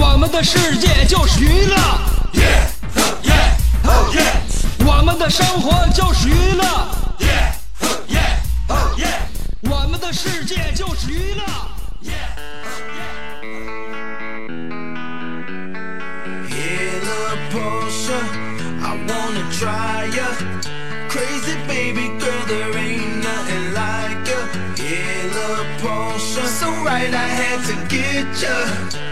我们的世界就是娱乐。我们的生活就是娱乐，我们的世界就是娱乐。Hella Porsche, I wanna try ya. Crazy baby girl, there ain't nothing like ya. Hella Porsche, so right I had to get ya.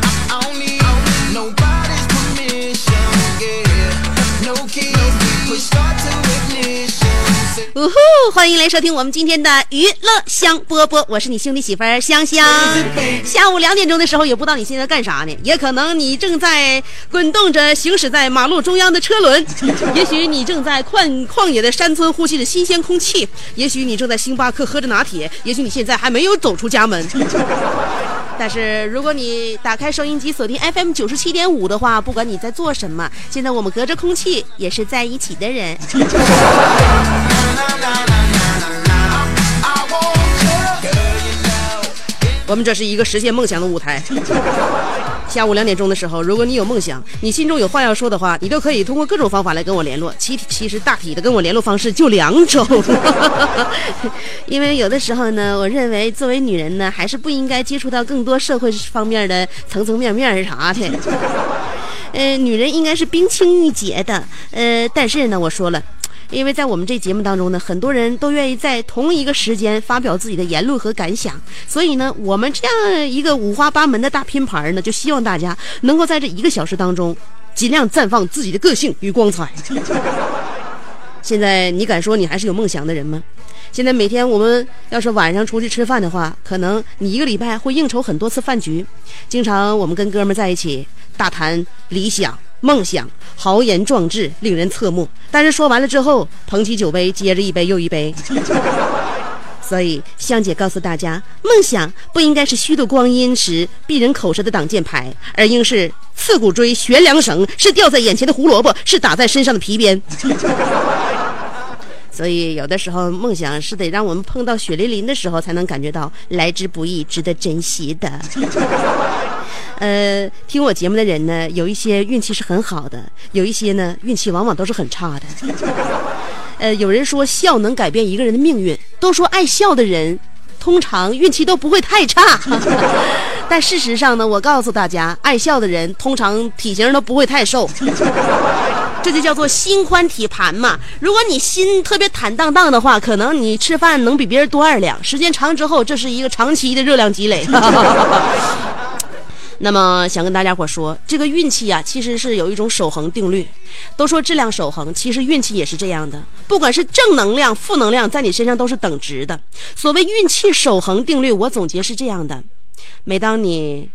呜呼！欢迎来收听我们今天的娱乐香饽饽，我是你兄弟媳妇儿香香。下午两点钟的时候，也不知道你现在干啥呢？也可能你正在滚动着行驶在马路中央的车轮，也许你正在旷旷野的山村呼吸着新鲜空气，也许你正在星巴克喝着拿铁，也许你现在还没有走出家门。但是如果你打开收音机锁定 FM 九十七点五的话，不管你在做什么，现在我们隔着空气也是在一起的人。我们这是一个实现梦想的舞台。下午两点钟的时候，如果你有梦想，你心中有话要说的话，你都可以通过各种方法来跟我联络。其其实大体的跟我联络方式就两种，因为有的时候呢，我认为作为女人呢，还是不应该接触到更多社会方面的层层面面啥的。呃，女人应该是冰清玉洁的。呃，但是呢，我说了。因为在我们这节目当中呢，很多人都愿意在同一个时间发表自己的言论和感想，所以呢，我们这样一个五花八门的大拼盘呢，就希望大家能够在这一个小时当中，尽量绽放自己的个性与光彩。现在你敢说你还是有梦想的人吗？现在每天我们要是晚上出去吃饭的话，可能你一个礼拜会应酬很多次饭局，经常我们跟哥们在一起大谈理想。梦想豪言壮志，令人侧目。但是说完了之后，捧起酒杯，接着一杯又一杯。所以香姐告诉大家，梦想不应该是虚度光阴时避人口舌的挡箭牌，而应是刺骨锥、悬梁绳，是吊在眼前的胡萝卜，是打在身上的皮鞭。所以有的时候，梦想是得让我们碰到血淋淋的时候，才能感觉到来之不易，值得珍惜的。呃，听我节目的人呢，有一些运气是很好的，有一些呢运气往往都是很差的。呃，有人说笑能改变一个人的命运，都说爱笑的人通常运气都不会太差。但事实上呢，我告诉大家，爱笑的人通常体型都不会太瘦。这就叫做心宽体盘嘛。如果你心特别坦荡荡的话，可能你吃饭能比别人多二两。时间长之后，这是一个长期的热量积累。那么想跟大家伙说，这个运气啊，其实是有一种守恒定律。都说质量守恒，其实运气也是这样的。不管是正能量、负能量，在你身上都是等值的。所谓运气守恒定律，我总结是这样的：每当你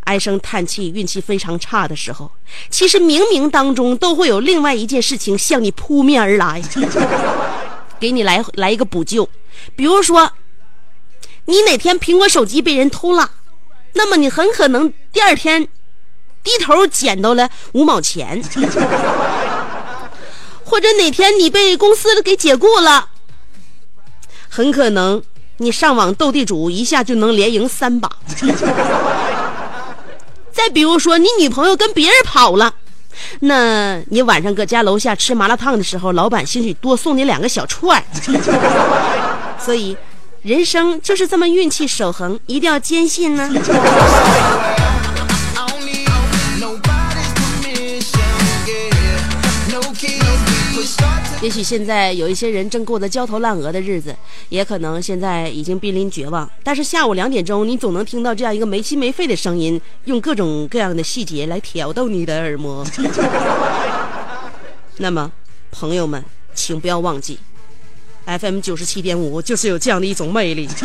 唉声叹气、运气非常差的时候，其实冥冥当中都会有另外一件事情向你扑面而来，给你来来一个补救。比如说，你哪天苹果手机被人偷了。那么你很可能第二天低头捡到了五毛钱，或者哪天你被公司给解雇了，很可能你上网斗地主一下就能连赢三把。再比如说，你女朋友跟别人跑了，那你晚上搁家楼下吃麻辣烫的时候，老板兴许多送你两个小串儿。所以，人生就是这么运气守恒，一定要坚信呢。也许现在有一些人正过得焦头烂额的日子，也可能现在已经濒临绝望。但是下午两点钟，你总能听到这样一个没心没肺的声音，用各种各样的细节来挑逗你的耳膜。那么，朋友们，请不要忘记，FM 九十七点五就是有这样的一种魅力。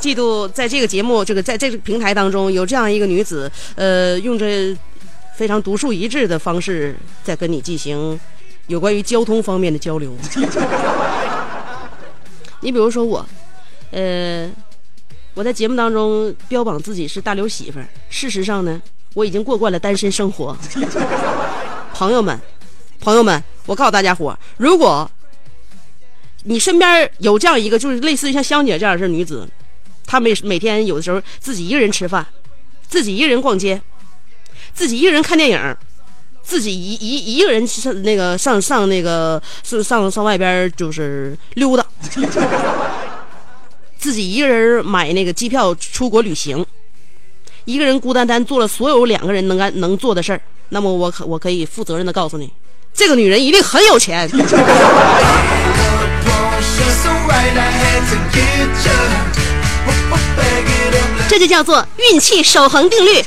嫉妒，在这个节目，这个在这个平台当中，有这样一个女子，呃，用着非常独树一帜的方式，在跟你进行有关于交通方面的交流。你比如说我，呃，我在节目当中标榜自己是大刘媳妇儿，事实上呢，我已经过惯了单身生活。朋友们，朋友们，我告诉大家伙儿，如果你身边有这样一个，就是类似于像香姐这样的女子，她每每天有的时候自己一个人吃饭，自己一个人逛街，自己一个人看电影，自己一一一个人上那个上上那个是上上外边就是溜达，自己一个人买那个机票出国旅行，一个人孤单单做了所有两个人能干能做的事儿，那么我可我可以负责任的告诉你，这个女人一定很有钱。这就叫做运气守恒定律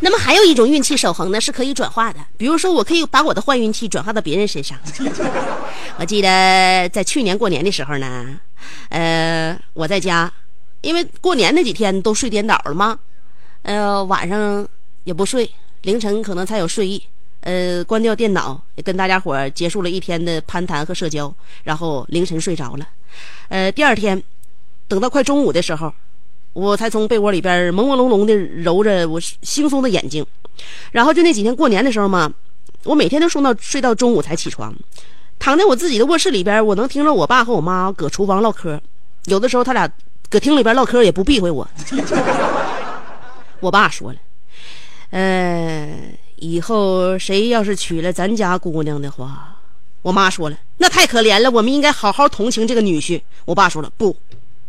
那么还有一种运气守恒呢，是可以转化的。比如说，我可以把我的坏运气转化到别人身上。我记得在去年过年的时候呢，呃，我在家，因为过年那几天都睡颠倒了嘛，呃，晚上也不睡，凌晨可能才有睡意。呃，关掉电脑，跟大家伙结束了一天的攀谈和社交，然后凌晨睡着了。呃，第二天，等到快中午的时候，我才从被窝里边朦朦胧胧的揉着我惺忪的眼睛，然后就那几天过年的时候嘛，我每天都睡到睡到中午才起床，躺在我自己的卧室里边，我能听着我爸和我妈搁厨房唠嗑，有的时候他俩搁厅里边唠嗑也不避讳我。我爸说了，呃，以后谁要是娶了咱家姑娘的话，我妈说了，那太可怜了，我们应该好好同情这个女婿。我爸说了，不，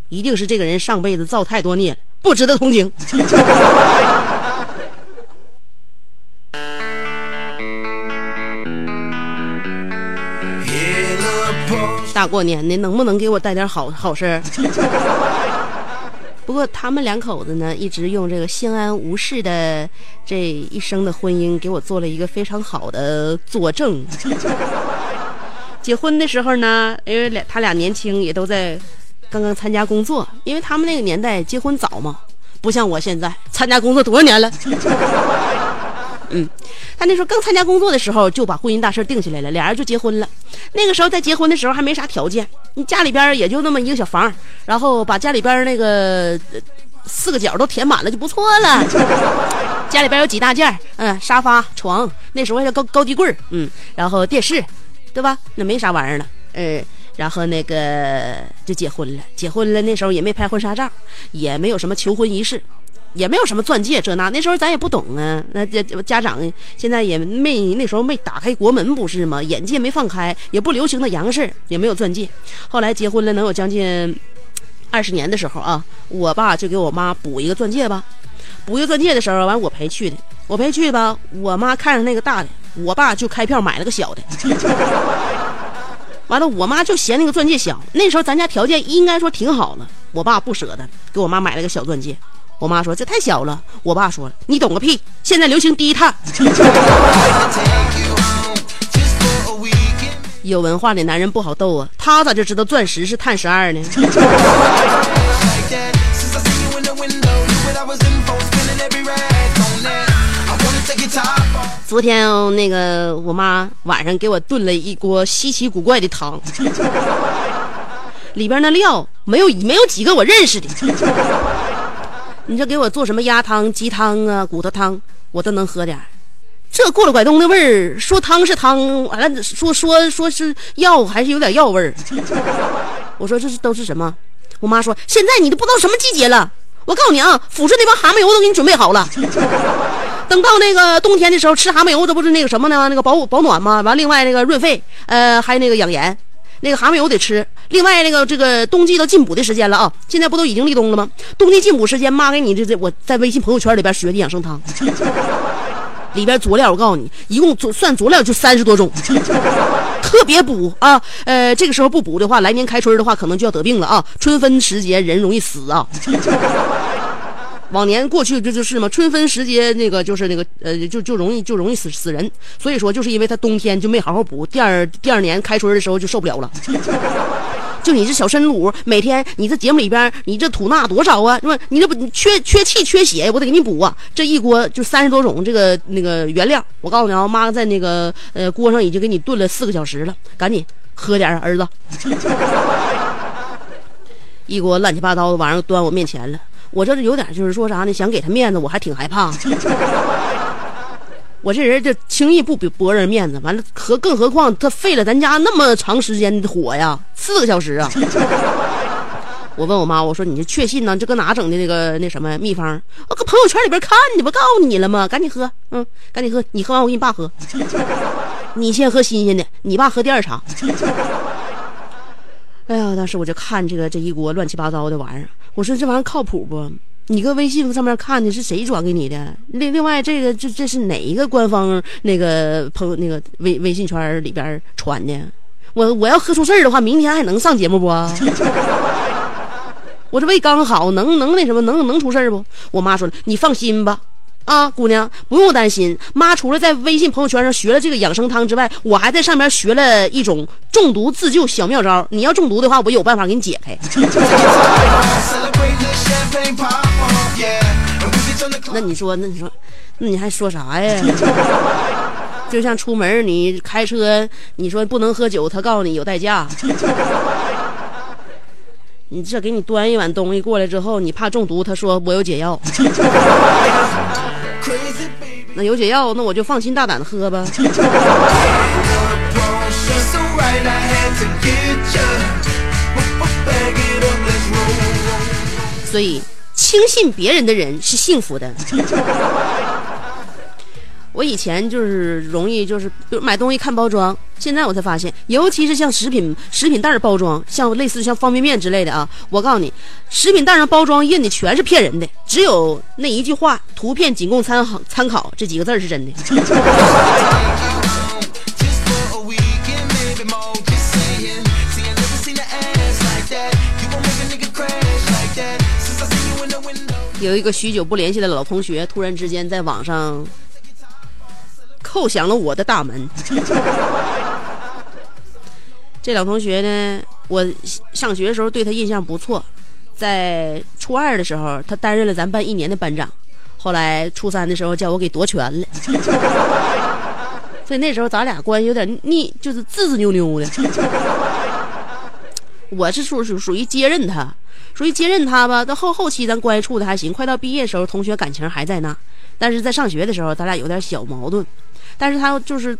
一定是这个人上辈子造太多孽了，不值得同情。大过年的，能不能给我带点好 好事儿？不过他们两口子呢，一直用这个相安无事的这一生的婚姻，给我做了一个非常好的佐证。结婚的时候呢，因为俩他俩年轻，也都在刚刚参加工作，因为他们那个年代结婚早嘛，不像我现在参加工作多少年了。嗯，他那时候刚参加工作的时候就把婚姻大事定下来了，俩人就结婚了。那个时候在结婚的时候还没啥条件，你家里边也就那么一个小房，然后把家里边那个四个角都填满了就不错了。家里边有几大件嗯，沙发、床，那时候还叫高高低柜嗯，然后电视，对吧？那没啥玩意儿了，呃，然后那个就结婚了。结婚了那时候也没拍婚纱照，也没有什么求婚仪式。也没有什么钻戒这那，那时候咱也不懂啊。那这家长现在也没那时候没打开国门不是吗？眼界没放开，也不流行的洋事儿也没有钻戒。后来结婚了能有将近二十年的时候啊，我爸就给我妈补一个钻戒吧。补一个钻戒的时候，完我陪去的，我陪去吧。我妈看上那个大的，我爸就开票买了个小的。完了，我妈就嫌那个钻戒小。那时候咱家条件应该说挺好了，我爸不舍得给我妈买了个小钻戒。我妈说这太小了。我爸说你懂个屁现在流行低碳。有文化的男人不好逗啊他咋就知道钻石是碳十二呢？昨天那个我妈晚上给我炖了一锅稀奇古怪的汤。里边那料没有没有几个我认识的。你这给我做什么鸭汤、鸡汤啊、骨头汤，我都能喝点。这过了拐东的味儿，说汤是汤，完了说说说是药，还是有点药味儿。我说这是都是什么？我妈说现在你都不知道什么季节了。我告诉你啊，抚顺那帮蛤蟆油都给你准备好了。等到那个冬天的时候，吃蛤蟆油，这不是那个什么呢？那个保保暖吗？完，另外那个润肺，呃，还有那个养颜。那个蛤蟆油得吃。另外，那个这个冬季都进补的时间了啊！现在不都已经立冬了吗？冬季进补时间，妈给你这这，我在微信朋友圈里边学的养生汤，里边佐料我告诉你，一共佐算佐料就三十多种，特别补啊！呃，这个时候不补的话，来年开春的话，可能就要得病了啊！春分时节人容易死啊。往年过去这就是嘛，春分时节那个就是那个呃，就就容易就容易死死人，所以说就是因为他冬天就没好好补，第二第二年开春的时候就受不了了。就你这小身乳，每天你这节目里边你这吐纳多少啊？是吧？你这不缺缺气缺血，我得给你补啊！这一锅就三十多种这个那个原料，我告诉你啊，妈在那个呃锅上已经给你炖了四个小时了，赶紧喝点儿，儿子。一锅乱七八糟的玩意儿端我面前了。我这是有点就是说啥呢？想给他面子，我还挺害怕。我这人就轻易不给博人面子，完了何更何况他费了咱家那么长时间的火呀，四个小时啊！我问我妈，我说你这确信呢？这搁哪整的那个那什么秘方？我搁朋友圈里边看的，不告诉你了吗？赶紧喝，嗯，赶紧喝，你喝完我给你爸喝。你先喝新鲜的，你爸喝第二茬。哎呀，当时我就看这个这一锅乱七八糟的玩意儿，我说这玩意儿靠谱不？你搁微信上面看的是谁转给你的？另另外这个这这是哪一个官方那个朋友那个微微信圈里边传的？我我要喝出事儿的话，明天还能上节目不？我这胃刚好，能能那什么，能能出事儿不？我妈说你放心吧。啊，姑娘不用担心，妈除了在微信朋友圈上学了这个养生汤之外，我还在上面学了一种中毒自救小妙招。你要中毒的话，我有办法给你解开。那你说，那你说，那你还说啥呀？就像出门你开车，你说不能喝酒，他告诉你有代驾。你这给你端一碗东西过来之后，你怕中毒，他说我有解药。有解药，那我就放心大胆的喝吧。所以，轻信别人的人是幸福的。我以前就是容易就是买东西看包装，现在我才发现，尤其是像食品食品袋包装，像类似像方便面之类的啊，我告诉你，食品袋上包装印的全是骗人的，只有那一句话“图片仅供参考”参考这几个字是真的。有一个许久不联系的老同学，突然之间在网上。叩响了我的大门。这老同学呢，我上学的时候对他印象不错，在初二的时候，他担任了咱班一年的班长。后来初三的时候，叫我给夺权了。所以那时候咱俩关系有点腻，就是自自扭扭的。我是属属属于接任他，属于接任他吧。到后后期咱关系处的还行，快到毕业的时候，同学感情还在那。但是在上学的时候，咱俩有点小矛盾。但是他就是，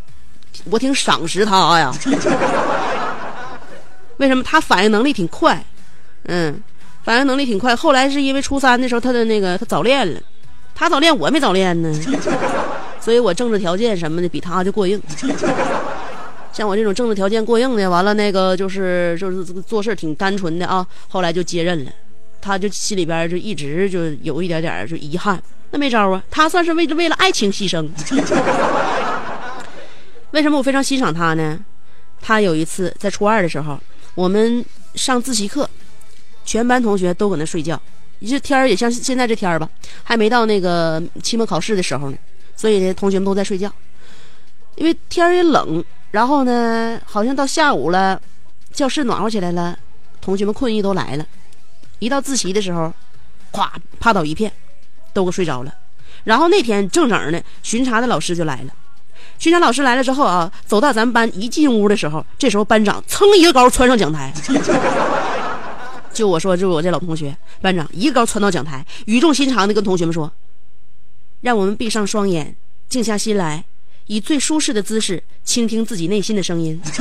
我挺赏识他呀。为什么？他反应能力挺快，嗯，反应能力挺快。后来是因为初三的时候，他的那个他早恋了，他早恋我没早恋呢，所以我政治条件什么的比他就过硬。像我这种政治条件过硬的，完了那个就是就是做事挺单纯的啊。后来就接任了，他就心里边就一直就有一点点就遗憾。那没招啊，他算是为为了爱情牺牲。为什么我非常欣赏他呢？他有一次在初二的时候，我们上自习课，全班同学都搁那睡觉。这天儿也像现在这天儿吧，还没到那个期末考试的时候呢，所以呢，同学们都在睡觉。因为天儿也冷，然后呢，好像到下午了，教室暖和起来了，同学们困意都来了。一到自习的时候，咵趴倒一片，都给睡着了。然后那天正整呢，巡查的老师就来了。巡查老师来了之后啊，走到咱们班一进屋的时候，这时候班长噌一个高窜上讲台，就我说，就我这老同学，班长一个高窜到讲台，语重心长的跟同学们说：“让我们闭上双眼，静下心来，以最舒适的姿势倾听自己内心的声音。”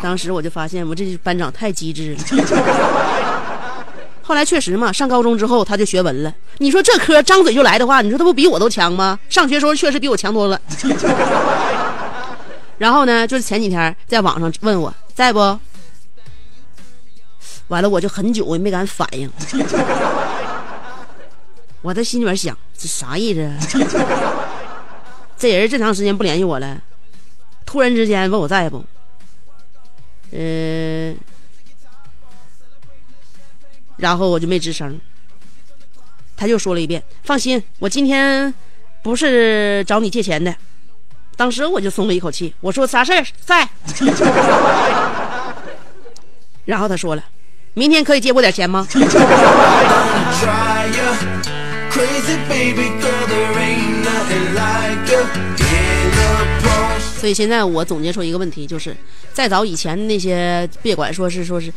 当时我就发现，我这班长太机智了。后来确实嘛，上高中之后他就学文了。你说这科张嘴就来的话，你说他不比我都强吗？上学时候确实比我强多了。然后呢，就是前几天在网上问我在不，完了我就很久我也没敢反应。我在心里边想，这啥意思？这人这长时间不联系我了，突然之间问我在不？嗯。然后我就没吱声，他又说了一遍：“放心，我今天不是找你借钱的。”当时我就松了一口气，我说：“啥事儿在？” 然后他说了：“明天可以借我点钱吗？” 所以现在我总结出一个问题，就是再早以前那些，别管说是说是。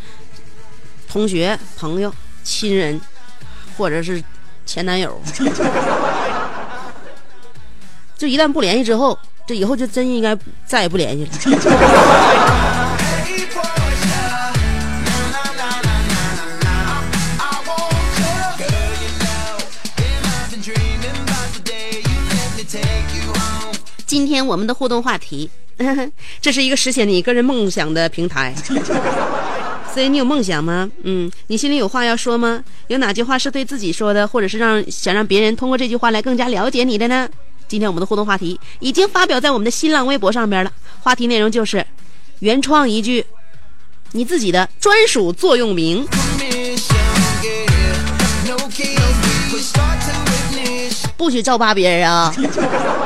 同学、朋友、亲人，或者是前男友，就一旦不联系之后，这以后就真应该再也不联系了。今天我们的互动话题，这是一个实现你个人梦想的平台。所以你有梦想吗？嗯，你心里有话要说吗？有哪句话是对自己说的，或者是让想让别人通过这句话来更加了解你的呢？今天我们的互动话题已经发表在我们的新浪微博上边了，话题内容就是原创一句你自己的专属座右铭，不许照扒别人啊！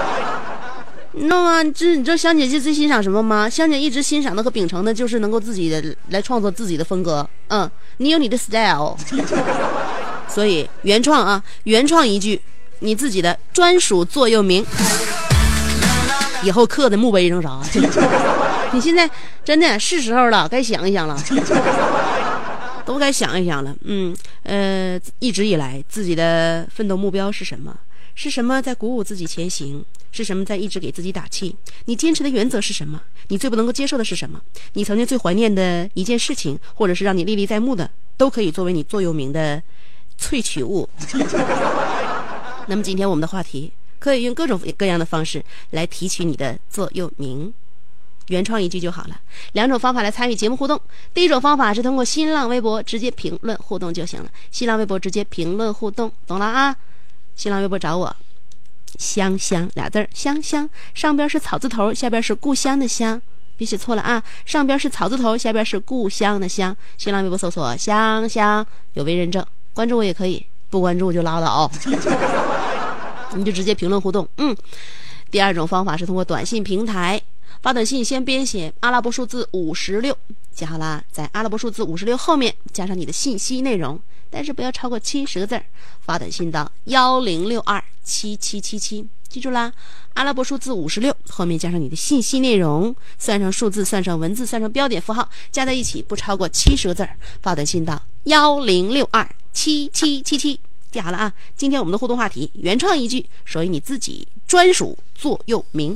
你知道吗？这你知道香姐姐最欣赏什么吗？香姐一直欣赏的和秉承的就是能够自己的来创作自己的风格。嗯，你有你的 style，所以原创啊，原创一句你自己的专属座右铭，以后刻在墓碑上啥？你现在真的是时候了，该想一想了，都该想一想了。嗯，呃，一直以来自己的奋斗目标是什么？是什么在鼓舞自己前行？是什么在一直给自己打气？你坚持的原则是什么？你最不能够接受的是什么？你曾经最怀念的一件事情，或者是让你历历在目的，都可以作为你座右铭的萃取物。那么今天我们的话题可以用各种各样的方式来提取你的座右铭，原创一句就好了。两种方法来参与节目互动，第一种方法是通过新浪微博直接评论互动就行了。新浪微博直接评论互动，懂了啊？新浪微博找我。香香俩字儿，香香上边是草字头，下边是故乡的乡，别写错了啊！上边是草字头，下边是故乡的乡。新浪微博搜索香香，有微认证，关注我也可以，不关注就拉倒，你就直接评论互动。嗯，第二种方法是通过短信平台发短信，先编写阿拉伯数字五十六，记好了，在阿拉伯数字五十六后面加上你的信息内容。但是不要超过七十个字儿，发短信到幺零六二七七七七，记住啦，阿拉伯数字五十六后面加上你的信息内容，算上数字，算上文字，算上标点符号，加在一起不超过七十个字儿，发短信到幺零六二七七七七，记好了啊！今天我们的互动话题，原创一句属于你自己专属座右铭。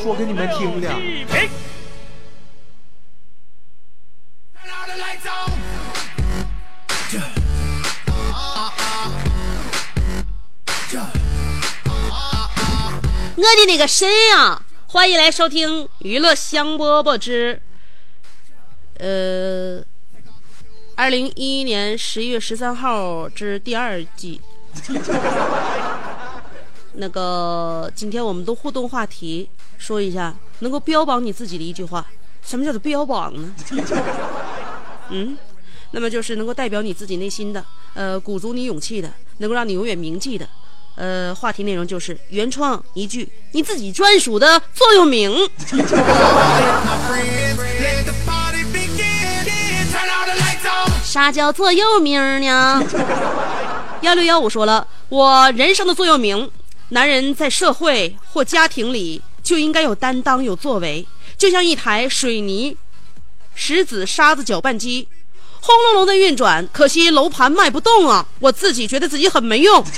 说给你们听的。我的那个神呀！欢迎来收听娱乐香饽饽之，呃，二零一一年十一月十三号之第二季。那个，今天我们的互动话题说一下，能够标榜你自己的一句话，什么叫做标榜呢？嗯，那么就是能够代表你自己内心的，呃，鼓足你勇气的，能够让你永远铭记的。呃，话题内容就是原创一句你自己专属的座右铭。啥叫座右铭呢？幺六幺五说了，我人生的座右铭：男人在社会或家庭里就应该有担当、有作为，就像一台水泥、石子、沙子搅拌机，轰隆隆的运转。可惜楼盘卖不动啊，我自己觉得自己很没用。Oh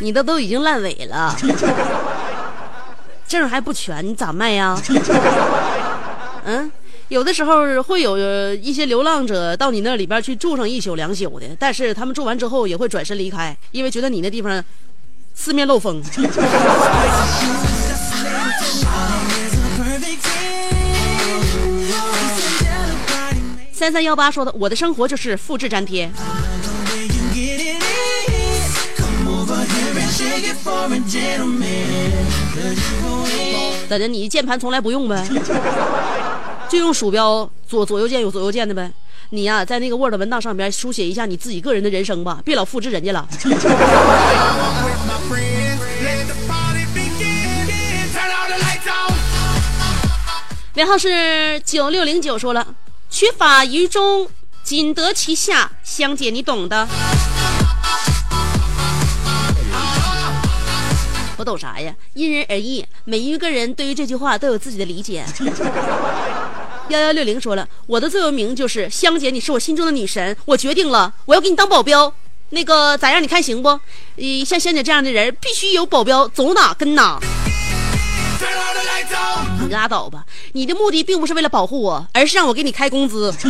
你的都已经烂尾了，证还不全，你咋卖呀？嗯，有的时候会有一些流浪者到你那里边去住上一宿两宿的，但是他们住完之后也会转身离开，因为觉得你那地方四面漏风。三三幺八说的，我的生活就是复制粘贴。咋的？你键盘从来不用呗？就用鼠标左左右键有左右键的呗？你呀、在那个 Word 文档上边书写一下你自己个人的人生吧，别老复制人家了。尾号是九六零九说了，取法于中，仅得其下，香姐你懂的。我懂啥呀？因人而异，每一个人对于这句话都有自己的理解。幺幺六零说了，我的座右铭就是香姐，你是我心中的女神，我决定了，我要给你当保镖。那个咋样？你看行不？呃，像香姐这样的人，必须有保镖，走哪跟哪。你拉倒吧！你的目的并不是为了保护我，而是让我给你开工资。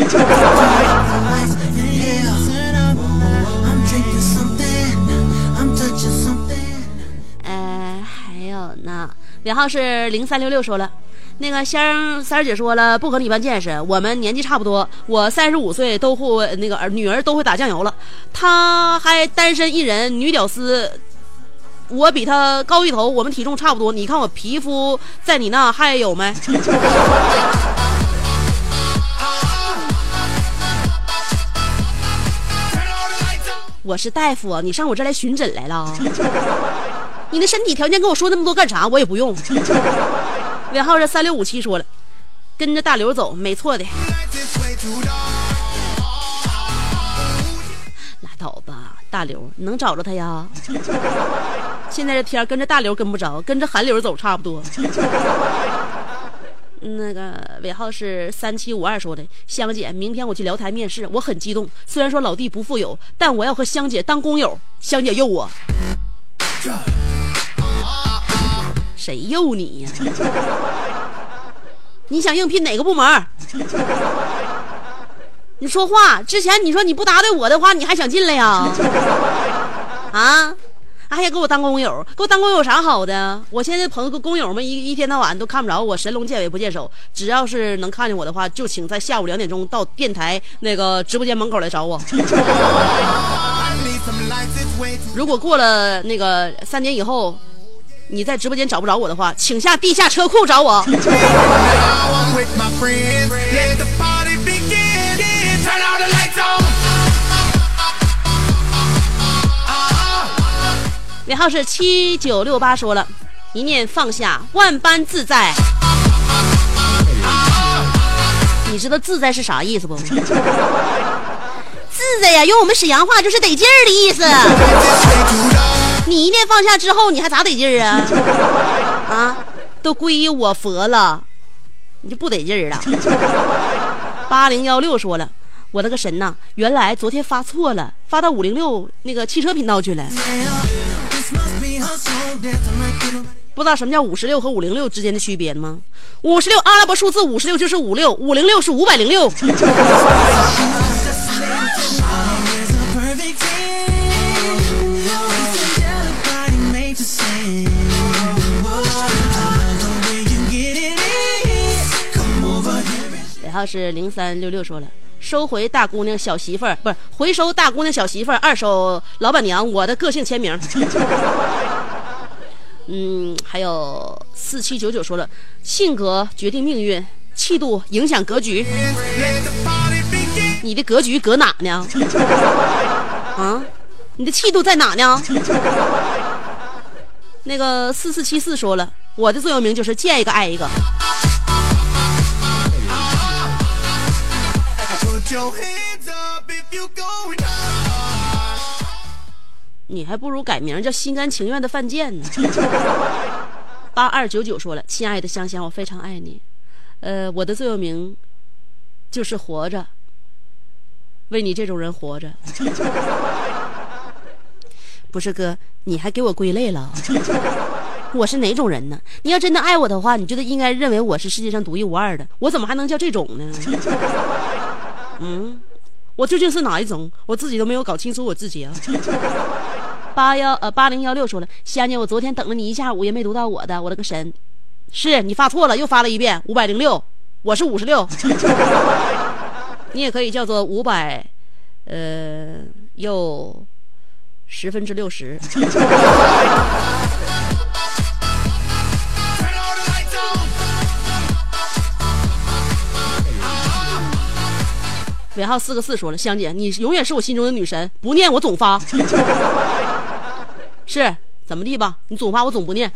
呃，还有呢，尾号是零三六六说了，那个仙儿三儿姐说了，不和你一般见识，我们年纪差不多，我三十五岁都会那个儿女儿都会打酱油了，他还单身一人，女屌丝。我比他高一头，我们体重差不多。你看我皮肤在你那还有没？我是大夫，你上我这来巡诊来了？你的身体条件跟我说那么多干啥？我也不用。尾号是三六五七说了，跟着大刘走，没错的。拉倒吧，大刘，你能找着他呀？现在这天跟着大刘跟不着，跟着韩流走差不多。那个尾号是三七五二说的，香姐，明天我去辽台面试，我很激动。虽然说老弟不富有，但我要和香姐当工友。香姐诱我，谁诱你呀？你想应聘哪个部门？你说话之前你说你不答对我的话，你还想进来呀？啊？还想给我当工友？给我当工友有啥好的？我现在朋友工友们一一天到晚都看不着我，神龙见尾不见首。只要是能看见我的话，就请在下午两点钟到电台那个直播间门口来找我。如果过了那个三点以后，你在直播间找不着我的话，请下地下车库找我。尾号是七九六八，说了一念放下，万般自在。你知道自在是啥意思不？自在呀，用我们沈阳话就是得劲儿的意思。你一念放下之后，你还咋得劲儿啊？啊，都皈依我佛了，你就不得劲儿了。八零幺六说了，我那个神呐，原来昨天发错了，发到五零六那个汽车频道去了。不知道什么叫五十六和五零六之间的区别吗？五十六阿拉伯数字五十六就是五六，五零六是五百零六。尾号是零三六六说了，收回大姑娘小媳妇儿，不是回收大姑娘小媳妇儿，二手老板娘，我的个性签名。嗯，还有四七九九说了，性格决定命运，气度影响格局。你的格局搁哪呢？啊，你的气度在哪呢？那个四四七四说了，我的座右铭就是见一个爱一个。你还不如改名叫心甘情愿的犯贱呢。八二九九说了，亲爱的香香，我非常爱你。呃，我的座右铭就是活着，为你这种人活着。不是哥，你还给我归类了？我是哪种人呢？你要真的爱我的话，你就得应该认为我是世界上独一无二的。我怎么还能叫这种呢？嗯，我究竟是哪一种？我自己都没有搞清楚我自己啊。八幺呃八零幺六说了，仙姐，我昨天等了你一下午也没读到我的，我的个神！是你发错了，又发了一遍五百零六，我是五十六，你也可以叫做五百，呃，又十分之六十。尾号四个四说了，香姐，你永远是我心中的女神，不念我总发。是怎么地吧？你总发我总不念。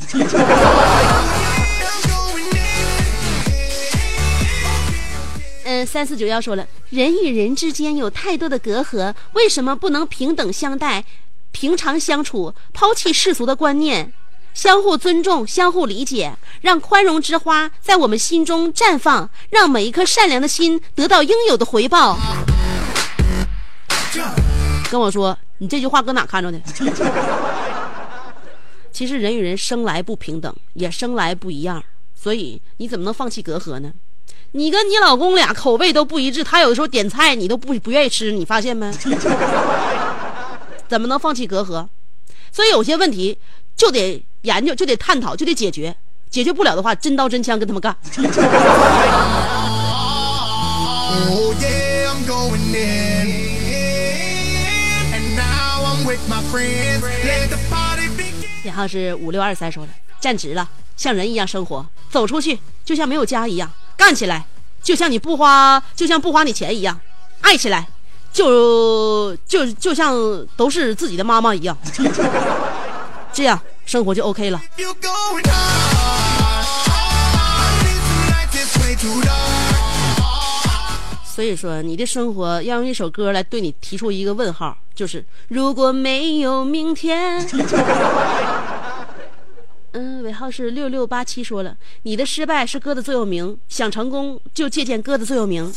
嗯，三四九幺说了，人与人之间有太多的隔阂，为什么不能平等相待、平常相处，抛弃世俗的观念，相互尊重、相互理解，让宽容之花在我们心中绽放，让每一颗善良的心得到应有的回报。跟我说，你这句话搁哪看着的？其实人与人生来不平等，也生来不一样，所以你怎么能放弃隔阂呢？你跟你老公俩口味都不一致，他有的时候点菜你都不不愿意吃，你发现没？怎么能放弃隔阂？所以有些问题就得研究，就得探讨，就得解决。解决不了的话，真刀真枪跟他们干。然后是五六二三说的，站直了，像人一样生活，走出去就像没有家一样，干起来就像你不花，就像不花你钱一样，爱起来就就就像都是自己的妈妈一样，这样生活就 ok 了。所以说你的生活要用一首歌来对你提出一个问号就是如果没有明天。嗯，尾号是六六八七说了，你的失败是哥的座右铭，想成功就借鉴哥的座右铭。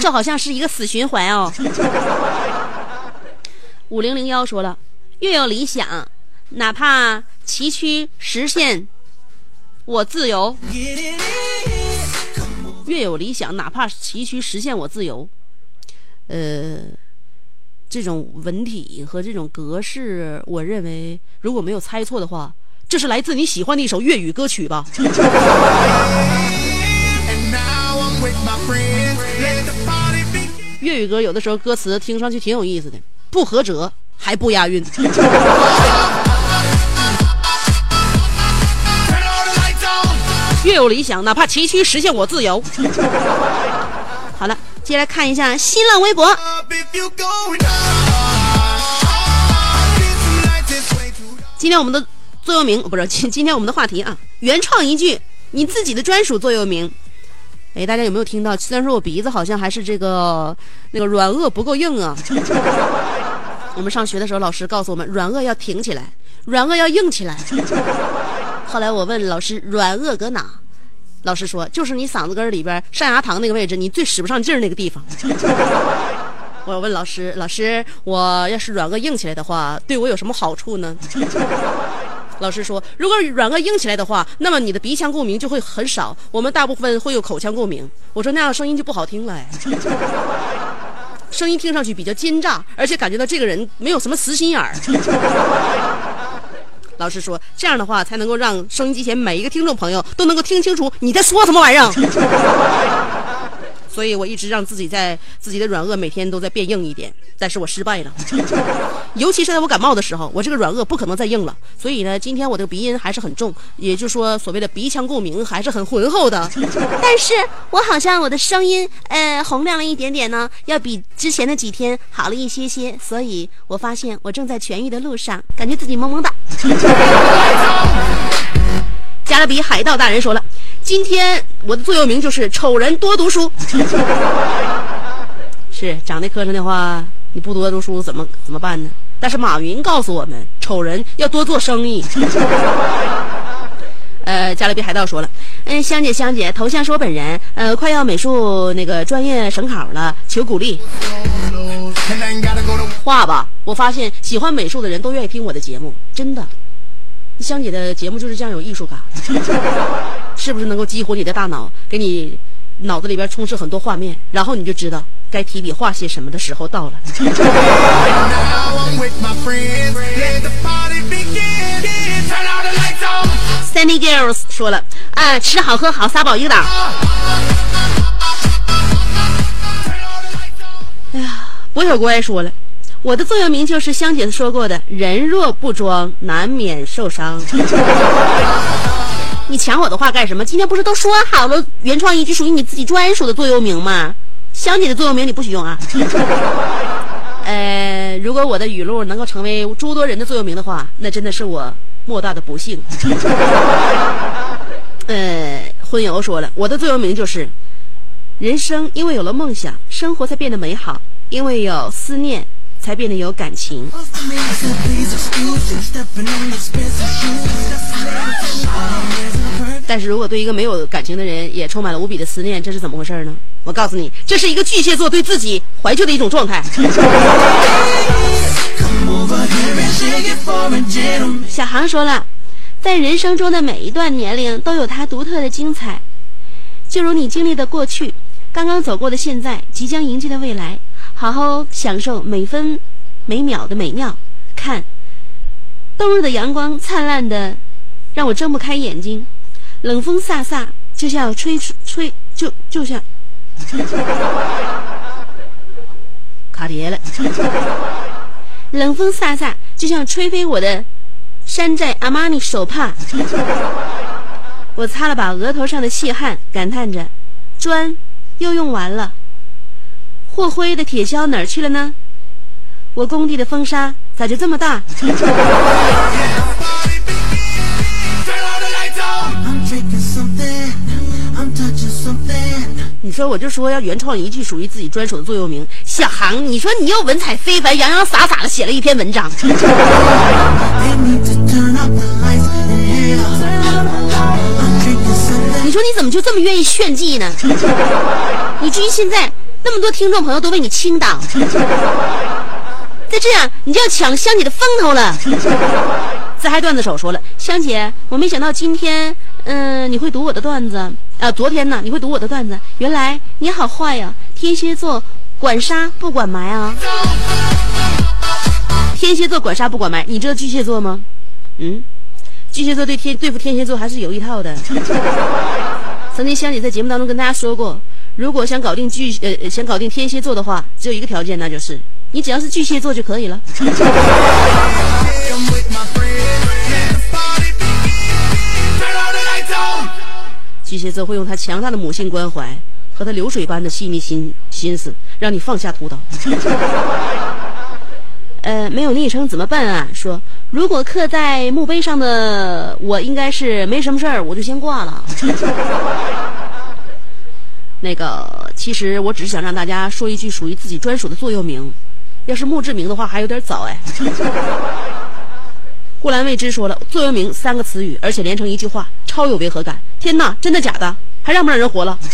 这好像是一个死循环哦。五零零幺说了，越有理想，哪怕崎岖实现，我自由。越有理想，哪怕崎岖实现我自由。呃，这种文体和这种格式，我认为如果没有猜错的话，这是来自你喜欢的一首粤语歌曲吧？粤语歌有的时候歌词听上去挺有意思的，不合辙还不押韵。越有理想，哪怕崎岖实现我自由。好了。接来看一下新浪微博。今天我们的座右铭不是今 今天我们的话题啊，原创一句你自己的专属座右铭。哎，大家有没有听到？虽然说我鼻子好像还是这个那个软腭不够硬啊。我们上学的时候，老师告诉我们，软腭要挺起来，软腭要硬起来。后来我问老师，软腭搁哪？老师说，就是你嗓子根里边上牙膛那个位置，你最使不上劲儿那个地方。我问老师，老师，我要是软腭硬起来的话，对我有什么好处呢？老师说，如果软腭硬起来的话，那么你的鼻腔共鸣就会很少，我们大部分会有口腔共鸣。我说那样声音就不好听了，哎，声音听上去比较奸诈，而且感觉到这个人没有什么死心眼儿。老师说：“这样的话才能够让收音机前每一个听众朋友都能够听清楚你在说什么玩意儿。”所以我一直让自己在自己的软腭每天都在变硬一点，但是我失败了。尤其是在我感冒的时候，我这个软腭不可能再硬了。所以呢，今天我的鼻音还是很重，也就是说，所谓的鼻腔共鸣还是很浑厚的。但是我好像我的声音呃洪亮了一点点呢，要比之前的几天好了一些些。所以我发现我正在痊愈的路上，感觉自己萌萌哒。加勒比海盗大人说了。今天我的座右铭就是丑人多读书。是长得磕碜的话，你不多读书怎么怎么办呢？但是马云告诉我们，丑人要多做生意。呃，加勒比海盗说了，嗯，香姐香姐，头像是我本人，呃，快要美术那个专业省考了，求鼓励。画吧，我发现喜欢美术的人都愿意听我的节目，真的。香姐的节目就是这样有艺术感，是不是能够激活你的大脑，给你脑子里边充斥很多画面，然后你就知道该提笔画些什么的时候到了。Sunny Girls 说了，啊，吃好喝好撒宝一个档。哎呀，博小乖说了。我的座右铭就是香姐说过的：“人若不装，难免受伤。” 你抢我的话干什么？今天不是都说好了，原创一句属于你自己专属的座右铭吗？香姐的座右铭你不许用啊！呃，如果我的语录能够成为诸多人的座右铭的话，那真的是我莫大的不幸。呃，婚友说了，我的座右铭就是：人生因为有了梦想，生活才变得美好；因为有思念。才变得有感情。但是如果对一个没有感情的人也充满了无比的思念，这是怎么回事呢？我告诉你，这是一个巨蟹座对自己怀旧的一种状态。小航说了，在人生中的每一段年龄都有它独特的精彩，就如你经历的过去，刚刚走过的现在，即将迎接的未来。好好享受每分每秒的美妙。看，冬日的阳光灿烂的，让我睁不开眼睛。冷风飒飒，就像吹吹，就就像 卡碟了。冷风飒飒，就像吹飞我的山寨阿玛尼手帕。我擦了把额头上的细汗，感叹着：砖又用完了。霍辉的铁锹哪儿去了呢？我工地的风沙咋就这么大？你说我就说要原创一句属于自己专属的座右铭小航你说你又文采非凡洋洋洒洒的写了一篇文章。你说你怎么就这么愿意炫技呢？以至于现在那么多听众朋友都为你倾倒。再这样，你就要抢香姐的风头了。自嗨段子手说了，香姐，我没想到今天，嗯、你会读我的段子啊。昨天呢，你会读我的段子，原来你好坏呀、天蝎座管杀不管埋啊。天蝎座管杀不管埋，你知道巨蟹座吗？嗯，巨蟹座对天对付天蝎座还是有一套的。曾经香姐在节目当中跟大家说过，如果想搞定巨呃想搞定天蝎座的话，只有一个条件，那就是你只要是巨蟹座就可以了。巨蟹座会用他强大的母性关怀和他流水般的细腻心心思，让你放下屠刀。呃，没有昵称怎么办啊？说如果刻在墓碑上的我应该是没什么事儿，我就先挂了。那个，其实我只是想让大家说一句属于自己专属的座右铭，要是墓志铭的话还有点早哎。顾兰未知说了，座右铭三个词语，而且连成一句话，超有违和感。天哪，真的假的？还让不让人活了？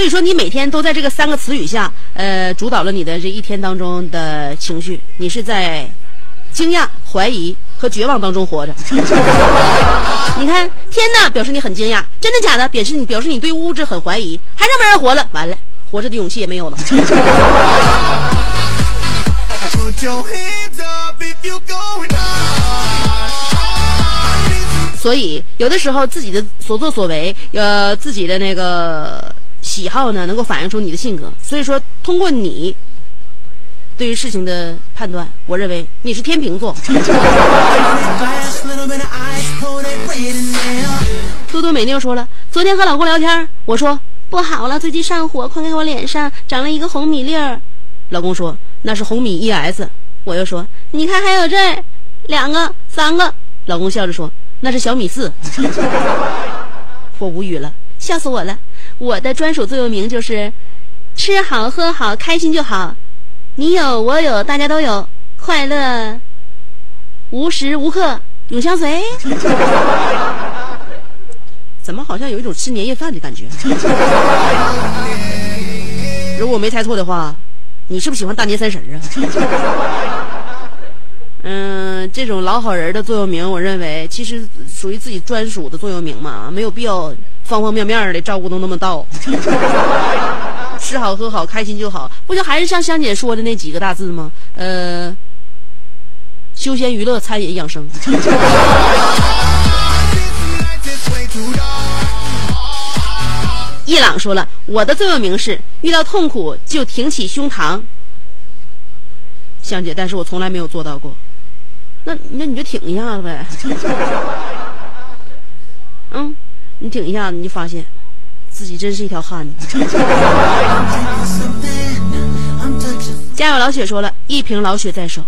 所以说，你每天都在这个三个词语下，呃，主导了你的这一天当中的情绪。你是在惊讶、怀疑和绝望当中活着。你看，天哪，表示你很惊讶；真的假的，表示你表示你对物质很怀疑，还让不让人活了？完了，活着的勇气也没有了。所以，有的时候自己的所作所为，呃，自己的那个喜好呢，能够反映出你的性格。所以说，通过你对于事情的判断，我认为你是天秤座。多多美妞说了，昨天和老公聊天，我说不好了，最近上火，快看我脸上长了一个红米粒儿。老公说那是红米 ES，我又说你看还有这儿两个、三个。老公笑着说那是小米四。我无语了，笑死我了。我的专属座右铭就是吃好喝好开心就好，你有我有大家都有，快乐无时无刻永相随。怎么好像有一种吃年夜饭的感觉？如果我没猜错的话，你是不是喜欢大年三十啊？嗯，这种老好人的座右铭，我认为其实属于自己专属的座右铭嘛，没有必要方方面面的照顾都那么到。吃好喝好开心就好，不就还是像香姐说的那几个大字吗？呃，休闲娱乐、餐饮养生。伊朗说了，我的座右铭是遇到痛苦就挺起胸膛。香姐，但是我从来没有做到过。那那你就挺一下子呗。嗯，你挺一下子，你就发现自己真是一条汉子。家有老雪说了一瓶老雪在手，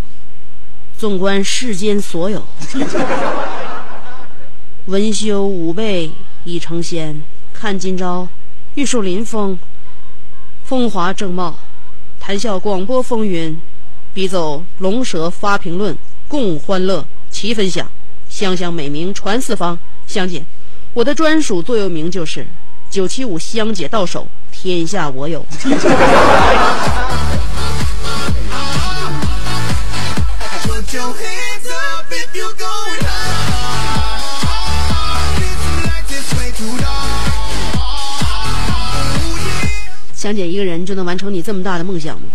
纵观世间所有，文修武备已成仙。看今朝玉树临风，风华正茂；谈笑广播风云，笔走龙蛇发评论，共欢乐齐分享，香香美名传四方。香姐，我的专属座右铭就是九七五香姐到手，天下我有。香姐一个人就能完成你这么大的梦想吗？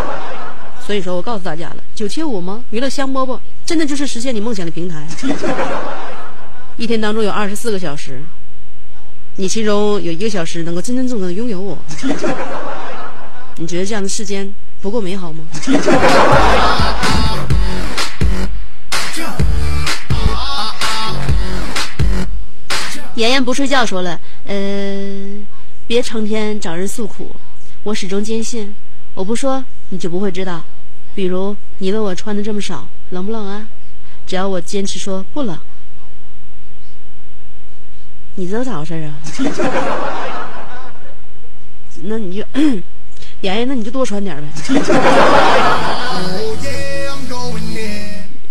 所以说我告诉大家了，九七五吗？娱乐香饽饽真的就是实现你梦想的平台。一天当中有二十四个小时，你其中有一个小时能够真真正正的拥有我。你觉得这样的世间不够美好吗？妍妍不睡觉说了，呃，别成天找人诉苦，我始终坚信，我不说你就不会知道，比如你问我穿的这么少冷不冷啊？只要我坚持说不冷，你知道咋回事啊？那你就，妍妍，那你就多穿点呗。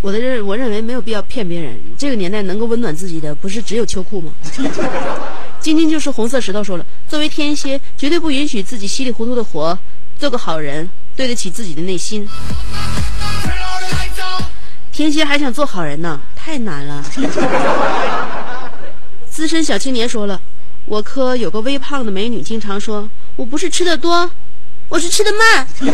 我的认我认为没有必要骗别人。这个年代能够温暖自己的，不是只有秋裤吗？晶晶就是红色石头说了，作为天蝎，绝对不允许自己稀里糊涂的活，做个好人，对得起自己的内心。天蝎还想做好人呢，太难了。资深小青年说了，我科有个微胖的美女，经常说我不是吃的多，我是吃的慢。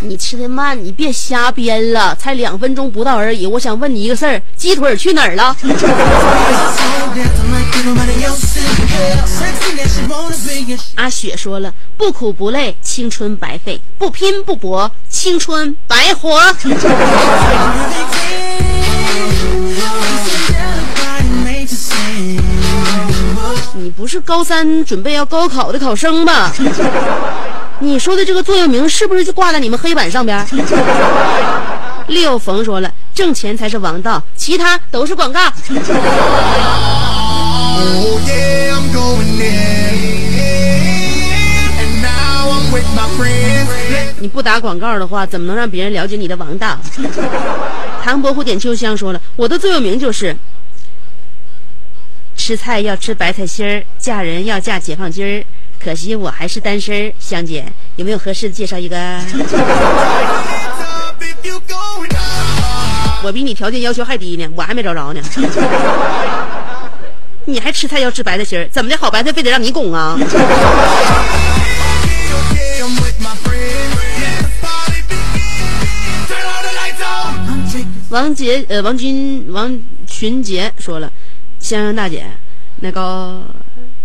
你吃的慢，你别瞎编了，才两分钟不到而已。我想问你一个事儿，鸡腿去哪儿了？阿雪说了，不苦不累，青春白费；不拼不搏，青春白活。你不是高三准备要高考的考生吧？你说的这个座右铭是不是就挂在你们黑板上边？六冯说了，挣钱才是王道，其他都是广告。你不打广告的话，怎么能让别人了解你的王道？唐伯虎点秋香说了，我的座右铭就是：吃菜要吃白菜心儿，嫁人要嫁解放军儿。可惜我还是单身儿，香姐有没有合适的介绍一个？我比你条件要求还低呢，我还没找着呢。你还吃菜要吃白菜心儿，怎么的好白菜非得让你拱啊？王杰呃，王军王群杰说了，先生大姐，那个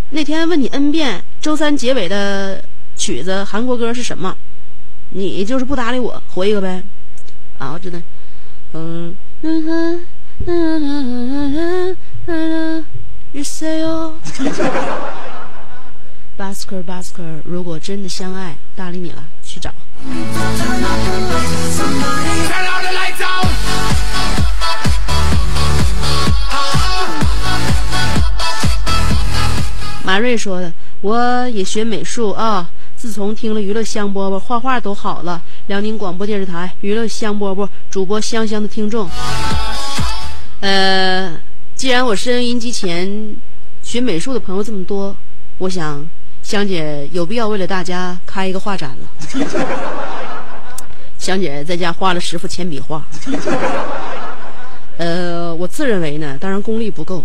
那天问你 n 遍，周三结尾的曲子韩国歌是什么？你就是不搭理我，回一个呗。啊，我知道，嗯嗯嗯嗯嗯嗯嗯，You say 哦，Basker Basker，如果真的相爱，搭理你了，去找。马瑞说的，我也学美术啊。自从听了娱乐香饽饽，画画都好了。辽宁广播电视台娱乐香饽饽主播香香的听众，呃，既然我收音机前学美术的朋友这么多，我想香姐有必要为了大家开一个画展了。香姐在家画了十幅铅笔画，呃，我自认为呢，当然功力不够，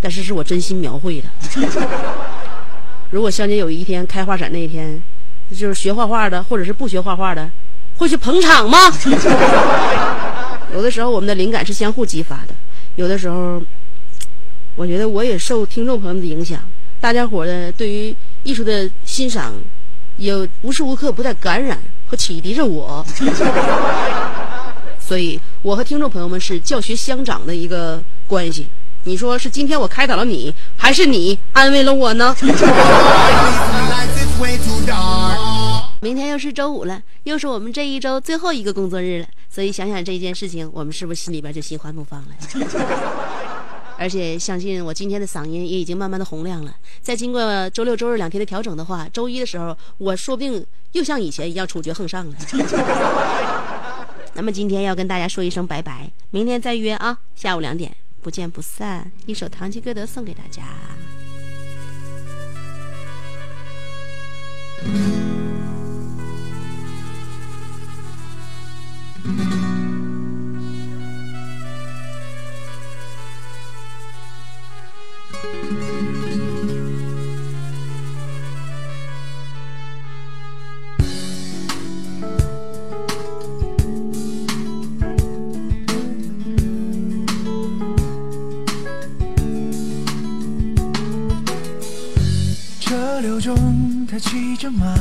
但是是我真心描绘的。如果香姐有一天开画展那一天，就是学画画的或者是不学画画的，会去捧场吗？有的时候我们的灵感是相互激发的，有的时候，我觉得我也受听众朋友们的影响，大家伙的对于艺术的欣赏，也无时无刻不在感染和启迪着我。所以，我和听众朋友们是教学相长的一个关系。你说是今天我开导了你，还是你安慰了我呢？明天又是周五了，又是我们这一周最后一个工作日了，所以想想这件事情，我们是不是心里边就心花怒放了？而且相信我今天的嗓音也已经慢慢的洪亮了。再经过周六周日两天的调整的话，周一的时候我说不定又像以前一样处决横上了。那么今天要跟大家说一声拜拜，明天再约啊，下午两点不见不散。一首《堂吉诃德》送给大家。河流中，他骑着马，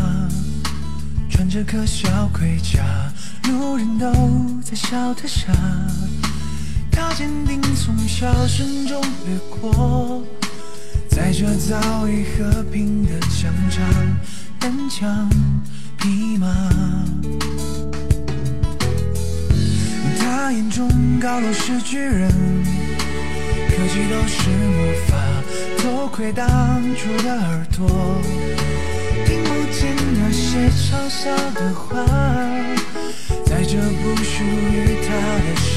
穿着可小盔甲，路人都在笑他傻。他坚定从笑声中掠过，在这早已和平的疆场，单枪匹马。他眼中高楼是巨人，科技都是魔法。都亏当初的耳朵，听不见那些嘲笑的话，在这不属于他的时。